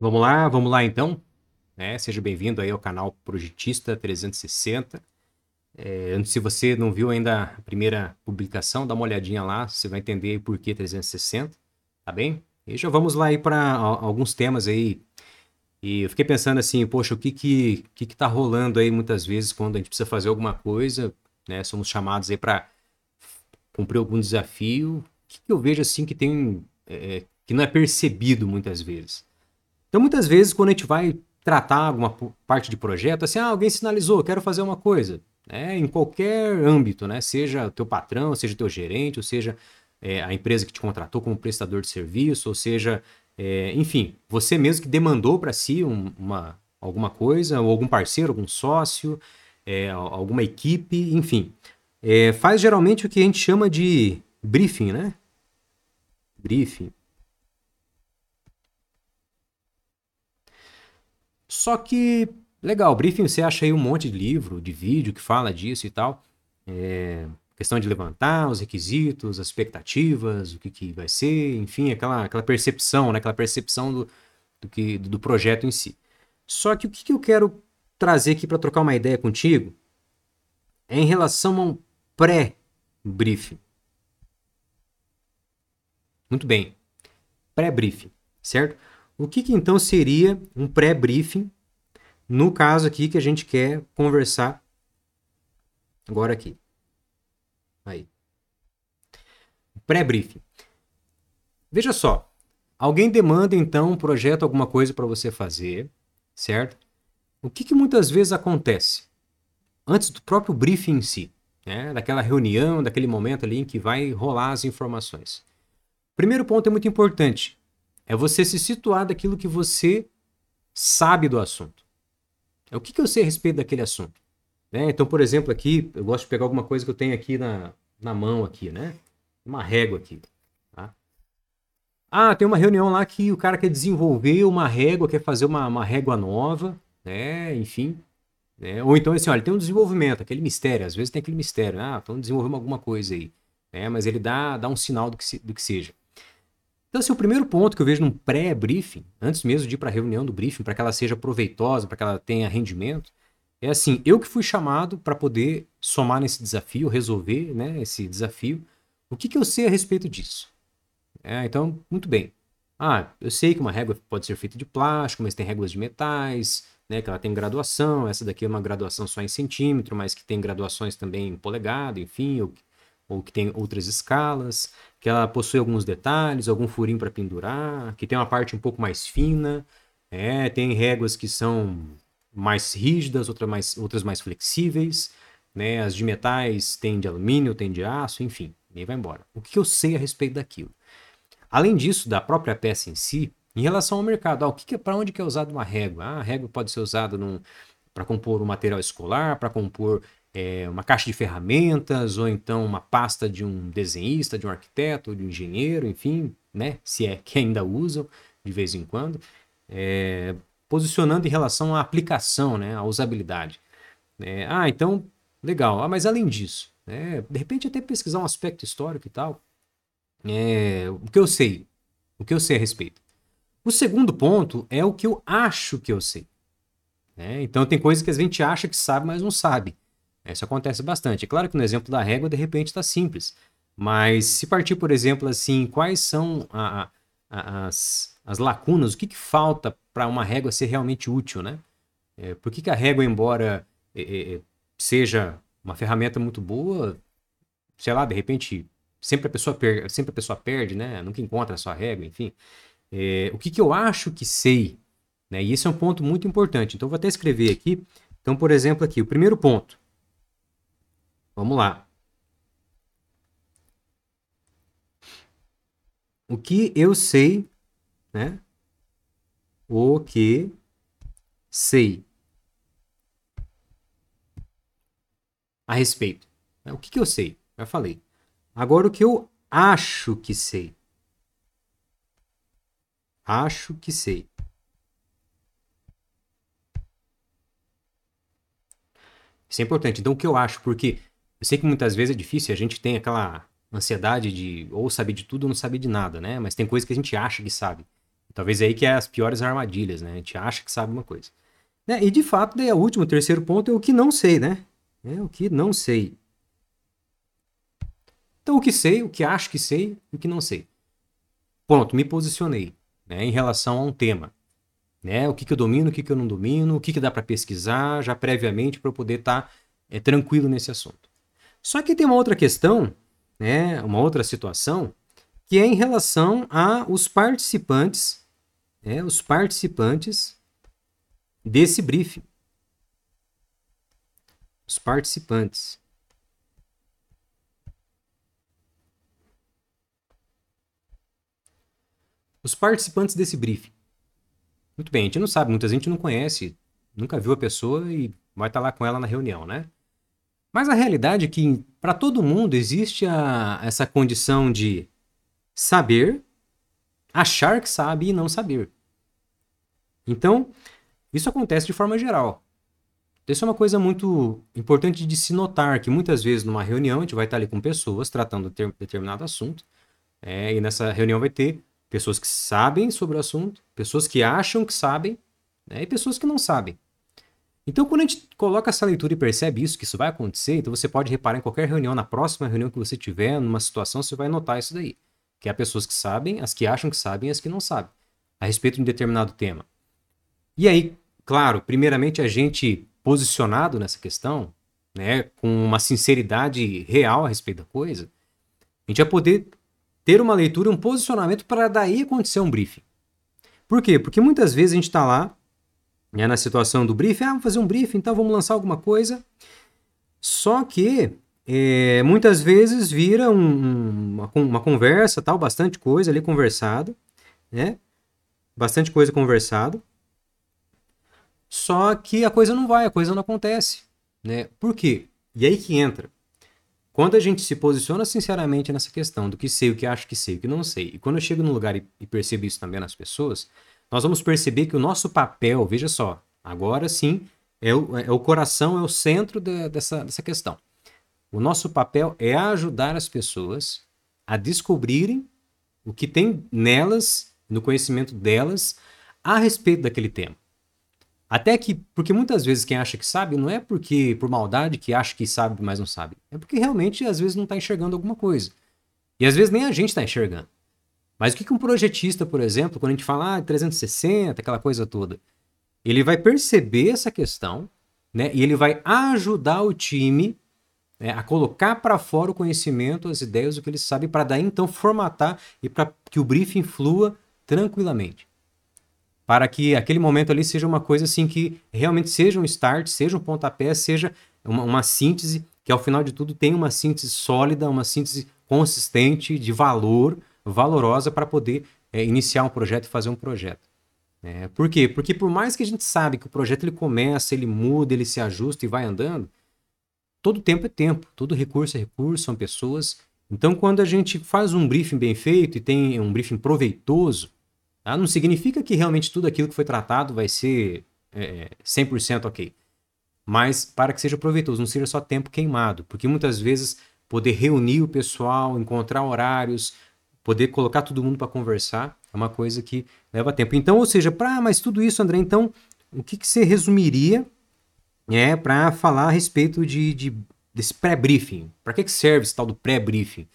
Vamos lá, vamos lá então. É, seja bem-vindo aí ao canal Projetista 360. É, se você não viu ainda a primeira publicação, dá uma olhadinha lá, você vai entender por que 360, tá bem? E já vamos lá aí para alguns temas aí. E eu fiquei pensando assim, poxa, o que que, que que tá rolando aí muitas vezes quando a gente precisa fazer alguma coisa, né? Somos chamados aí para cumprir algum desafio. O que, que eu vejo assim que tem é, que não é percebido muitas vezes? Então, muitas vezes, quando a gente vai tratar alguma parte de projeto, assim, ah, alguém sinalizou, quero fazer uma coisa, né? em qualquer âmbito, né? seja o teu patrão, seja o teu gerente, ou seja é, a empresa que te contratou como prestador de serviço, ou seja, é, enfim, você mesmo que demandou para si um, uma, alguma coisa, ou algum parceiro, algum sócio, é, alguma equipe, enfim. É, faz geralmente o que a gente chama de briefing, né? Briefing. Só que, legal, briefing você acha aí um monte de livro, de vídeo que fala disso e tal. É, questão de levantar os requisitos, as expectativas, o que, que vai ser, enfim, aquela, aquela percepção, né? aquela percepção do, do, que, do projeto em si. Só que o que, que eu quero trazer aqui para trocar uma ideia contigo é em relação a um pré-briefing. Muito bem, pré-briefing, certo? O que, que então seria um pré-briefing no caso aqui que a gente quer conversar agora aqui? Aí. Pré-briefing. Veja só, alguém demanda então um projeto, alguma coisa para você fazer, certo? O que, que muitas vezes acontece antes do próprio briefing em si, né? daquela reunião, daquele momento ali em que vai rolar as informações. Primeiro ponto é muito importante. É você se situar daquilo que você sabe do assunto. É o que, que eu sei a respeito daquele assunto. Né? Então, por exemplo, aqui, eu gosto de pegar alguma coisa que eu tenho aqui na, na mão aqui, né? Uma régua aqui. Tá? Ah, tem uma reunião lá que o cara quer desenvolver uma régua, quer fazer uma, uma régua nova, né? Enfim. Né? Ou então assim, olha, tem um desenvolvimento, aquele mistério, às vezes tem aquele mistério, ah, estão desenvolvendo alguma coisa aí. Né? Mas ele dá, dá um sinal do que, se, do que seja. Então, esse é o primeiro ponto que eu vejo num pré-briefing, antes mesmo de ir para a reunião do briefing, para que ela seja proveitosa, para que ela tenha rendimento, é assim, eu que fui chamado para poder somar nesse desafio, resolver né, esse desafio, o que, que eu sei a respeito disso? É, então, muito bem. Ah, eu sei que uma régua pode ser feita de plástico, mas tem réguas de metais, né, que ela tem graduação, essa daqui é uma graduação só em centímetro, mas que tem graduações também em polegada, enfim, ou, ou que tem outras escalas que ela possui alguns detalhes, algum furinho para pendurar, que tem uma parte um pouco mais fina, é, tem réguas que são mais rígidas, outras mais, outras mais flexíveis, né? As de metais tem de alumínio, tem de aço, enfim, e vai embora. O que eu sei a respeito daquilo? Além disso, da própria peça em si, em relação ao mercado, ah, que é para onde que é usada uma régua? Ah, a régua pode ser usada para compor um material escolar, para compor é, uma caixa de ferramentas, ou então uma pasta de um desenhista, de um arquiteto, de um engenheiro, enfim, né? Se é que ainda usam de vez em quando, é, posicionando em relação à aplicação, né? À usabilidade. É, ah, então, legal. Ah, mas além disso, né, de repente até pesquisar um aspecto histórico e tal. É, o que eu sei, o que eu sei a respeito. O segundo ponto é o que eu acho que eu sei. Né? Então tem coisas que a gente acha que sabe, mas não sabe. Isso acontece bastante. É claro que no exemplo da régua, de repente, está simples. Mas se partir, por exemplo, assim, quais são a, a, as, as lacunas, o que, que falta para uma régua ser realmente útil, né? É, por que, que a régua, embora é, é, é, seja uma ferramenta muito boa, sei lá, de repente, sempre a pessoa, per sempre a pessoa perde, né? Nunca encontra a sua régua, enfim. É, o que, que eu acho que sei, né? E esse é um ponto muito importante. Então, vou até escrever aqui. Então, por exemplo, aqui, o primeiro ponto. Vamos lá. O que eu sei, né? O que sei a respeito. O que, que eu sei? Já falei. Agora, o que eu acho que sei. Acho que sei. Isso é importante. Então, o que eu acho? Porque eu sei que muitas vezes é difícil, a gente tem aquela ansiedade de ou saber de tudo ou não saber de nada, né? Mas tem coisas que a gente acha que sabe. Talvez é aí que é as piores armadilhas, né? A gente acha que sabe uma coisa. Né? E de fato, daí, o último, o terceiro ponto é o que não sei, né? É o que não sei. Então, o que sei, o que acho que sei e o que não sei. Pronto, me posicionei né, em relação a um tema. Né? O que, que eu domino, o que, que eu não domino, o que, que dá para pesquisar já previamente para eu poder estar tá, é, tranquilo nesse assunto. Só que tem uma outra questão, né, uma outra situação, que é em relação aos participantes, né, os participantes desse briefing. Os participantes. Os participantes desse briefing. Muito bem, a gente não sabe, muita gente não conhece, nunca viu a pessoa e vai estar lá com ela na reunião, né? Mas a realidade é que para todo mundo existe a, essa condição de saber, achar que sabe e não saber. Então, isso acontece de forma geral. Isso é uma coisa muito importante de se notar, que muitas vezes numa reunião a gente vai estar ali com pessoas tratando de determinado assunto, é, e nessa reunião vai ter pessoas que sabem sobre o assunto, pessoas que acham que sabem, né, e pessoas que não sabem. Então, quando a gente coloca essa leitura e percebe isso, que isso vai acontecer, então você pode reparar em qualquer reunião, na próxima reunião que você tiver, numa situação, você vai notar isso daí. Que há pessoas que sabem, as que acham que sabem e as que não sabem, a respeito de um determinado tema. E aí, claro, primeiramente a gente posicionado nessa questão, né, com uma sinceridade real a respeito da coisa, a gente vai poder ter uma leitura, um posicionamento para daí acontecer um briefing. Por quê? Porque muitas vezes a gente está lá, né, na situação do briefing, ah, vamos fazer um briefing, então vamos lançar alguma coisa. Só que é, muitas vezes vira um, uma, uma, conversa, tal, bastante coisa ali conversado, né? Bastante coisa conversado. Só que a coisa não vai, a coisa não acontece. Né? Por quê? E aí que entra. Quando a gente se posiciona sinceramente nessa questão do que sei, o que acho que sei, o que não sei, e quando eu chego num lugar e, e percebo isso também nas pessoas, nós vamos perceber que o nosso papel, veja só, agora sim, é o, é o coração, é o centro de, dessa, dessa questão. O nosso papel é ajudar as pessoas a descobrirem o que tem nelas, no conhecimento delas, a respeito daquele tema. Até que, porque muitas vezes quem acha que sabe não é porque por maldade que acha que sabe, mas não sabe. É porque realmente às vezes não está enxergando alguma coisa. E às vezes nem a gente está enxergando. Mas o que, que um projetista, por exemplo, quando a gente fala ah, 360, aquela coisa toda, ele vai perceber essa questão, né? E ele vai ajudar o time né, a colocar para fora o conhecimento, as ideias, o que ele sabe, para daí então formatar e para que o briefing flua tranquilamente para que aquele momento ali seja uma coisa assim que realmente seja um start, seja um pontapé, seja uma, uma síntese, que ao final de tudo tenha uma síntese sólida, uma síntese consistente, de valor, valorosa para poder é, iniciar um projeto e fazer um projeto. É, por quê? Porque por mais que a gente sabe que o projeto ele começa, ele muda, ele se ajusta e vai andando, todo tempo é tempo, todo recurso é recurso, são pessoas. Então, quando a gente faz um briefing bem feito e tem um briefing proveitoso, Tá? Não significa que realmente tudo aquilo que foi tratado vai ser é, 100% ok. Mas para que seja proveitoso, não seja só tempo queimado. Porque muitas vezes poder reunir o pessoal, encontrar horários, poder colocar todo mundo para conversar é uma coisa que leva tempo. Então, ou seja, para mas tudo isso, André, então, o que, que você resumiria é, para falar a respeito de, de desse pré-briefing? Para que, que serve esse tal do pré-briefing?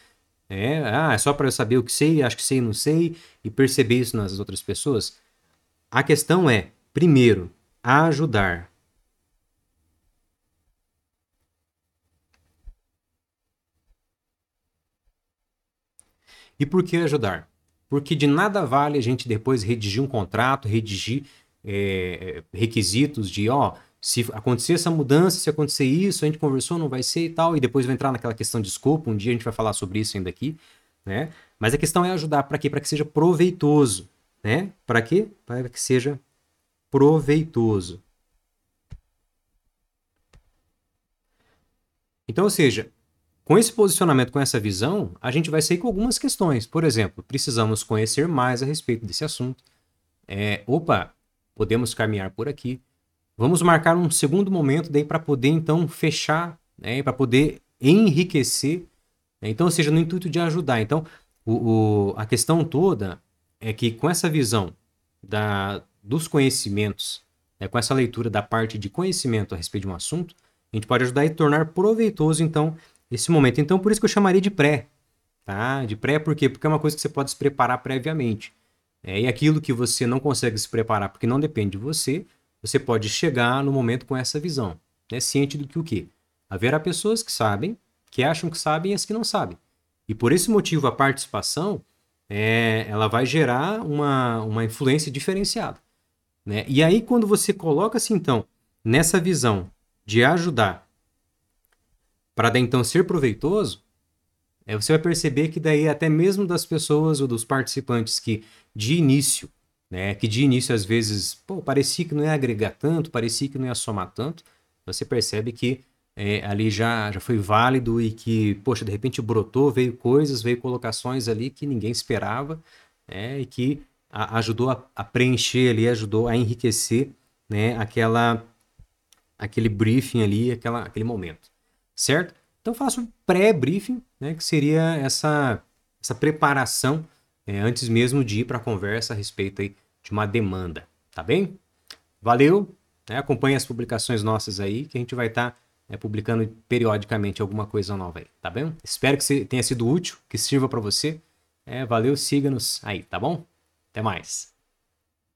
É, ah, é só para eu saber o que sei, acho que sei, não sei, e perceber isso nas outras pessoas. A questão é, primeiro, ajudar. E por que ajudar? Porque de nada vale a gente depois redigir um contrato, redigir é, requisitos de, ó, se acontecer essa mudança, se acontecer isso, a gente conversou, não vai ser e tal, e depois vai entrar naquela questão de escopo, um dia a gente vai falar sobre isso ainda aqui, né? Mas a questão é ajudar para quê? Para que seja proveitoso, né? Para quê? Para que seja proveitoso. Então, ou seja, com esse posicionamento, com essa visão, a gente vai sair com algumas questões. Por exemplo, precisamos conhecer mais a respeito desse assunto. É, opa, podemos caminhar por aqui Vamos marcar um segundo momento daí para poder então fechar, né, para poder enriquecer. Né? Então, ou seja, no intuito de ajudar. Então, o, o, a questão toda é que com essa visão da, dos conhecimentos, né, com essa leitura da parte de conhecimento a respeito de um assunto, a gente pode ajudar e tornar proveitoso, então, esse momento. Então, por isso que eu chamaria de pré. Tá? De pré, por quê? Porque é uma coisa que você pode se preparar previamente. É, e aquilo que você não consegue se preparar porque não depende de você, você pode chegar no momento com essa visão. Né? Ciente do que o quê? Haverá pessoas que sabem, que acham que sabem e as que não sabem. E por esse motivo, a participação é, ela vai gerar uma, uma influência diferenciada. Né? E aí, quando você coloca-se, então, nessa visão de ajudar para daí então ser proveitoso, é, você vai perceber que daí até mesmo das pessoas ou dos participantes que de início, né, que de início às vezes, pô, parecia que não ia agregar tanto, parecia que não ia somar tanto, você percebe que é, ali já, já foi válido e que, poxa, de repente brotou, veio coisas, veio colocações ali que ninguém esperava né, e que a, ajudou a, a, preencher ali, ajudou a enriquecer né, aquela, aquele briefing ali, aquela, aquele momento, certo? Então faço um pré-briefing, né, que seria essa, essa preparação é, antes mesmo de ir para a conversa a respeito aí de uma demanda, tá bem? Valeu, né, acompanhe as publicações nossas aí que a gente vai estar tá é, publicando periodicamente alguma coisa nova aí, tá bem? Espero que tenha sido útil, que sirva para você. É, valeu, siga-nos aí, tá bom? Até mais.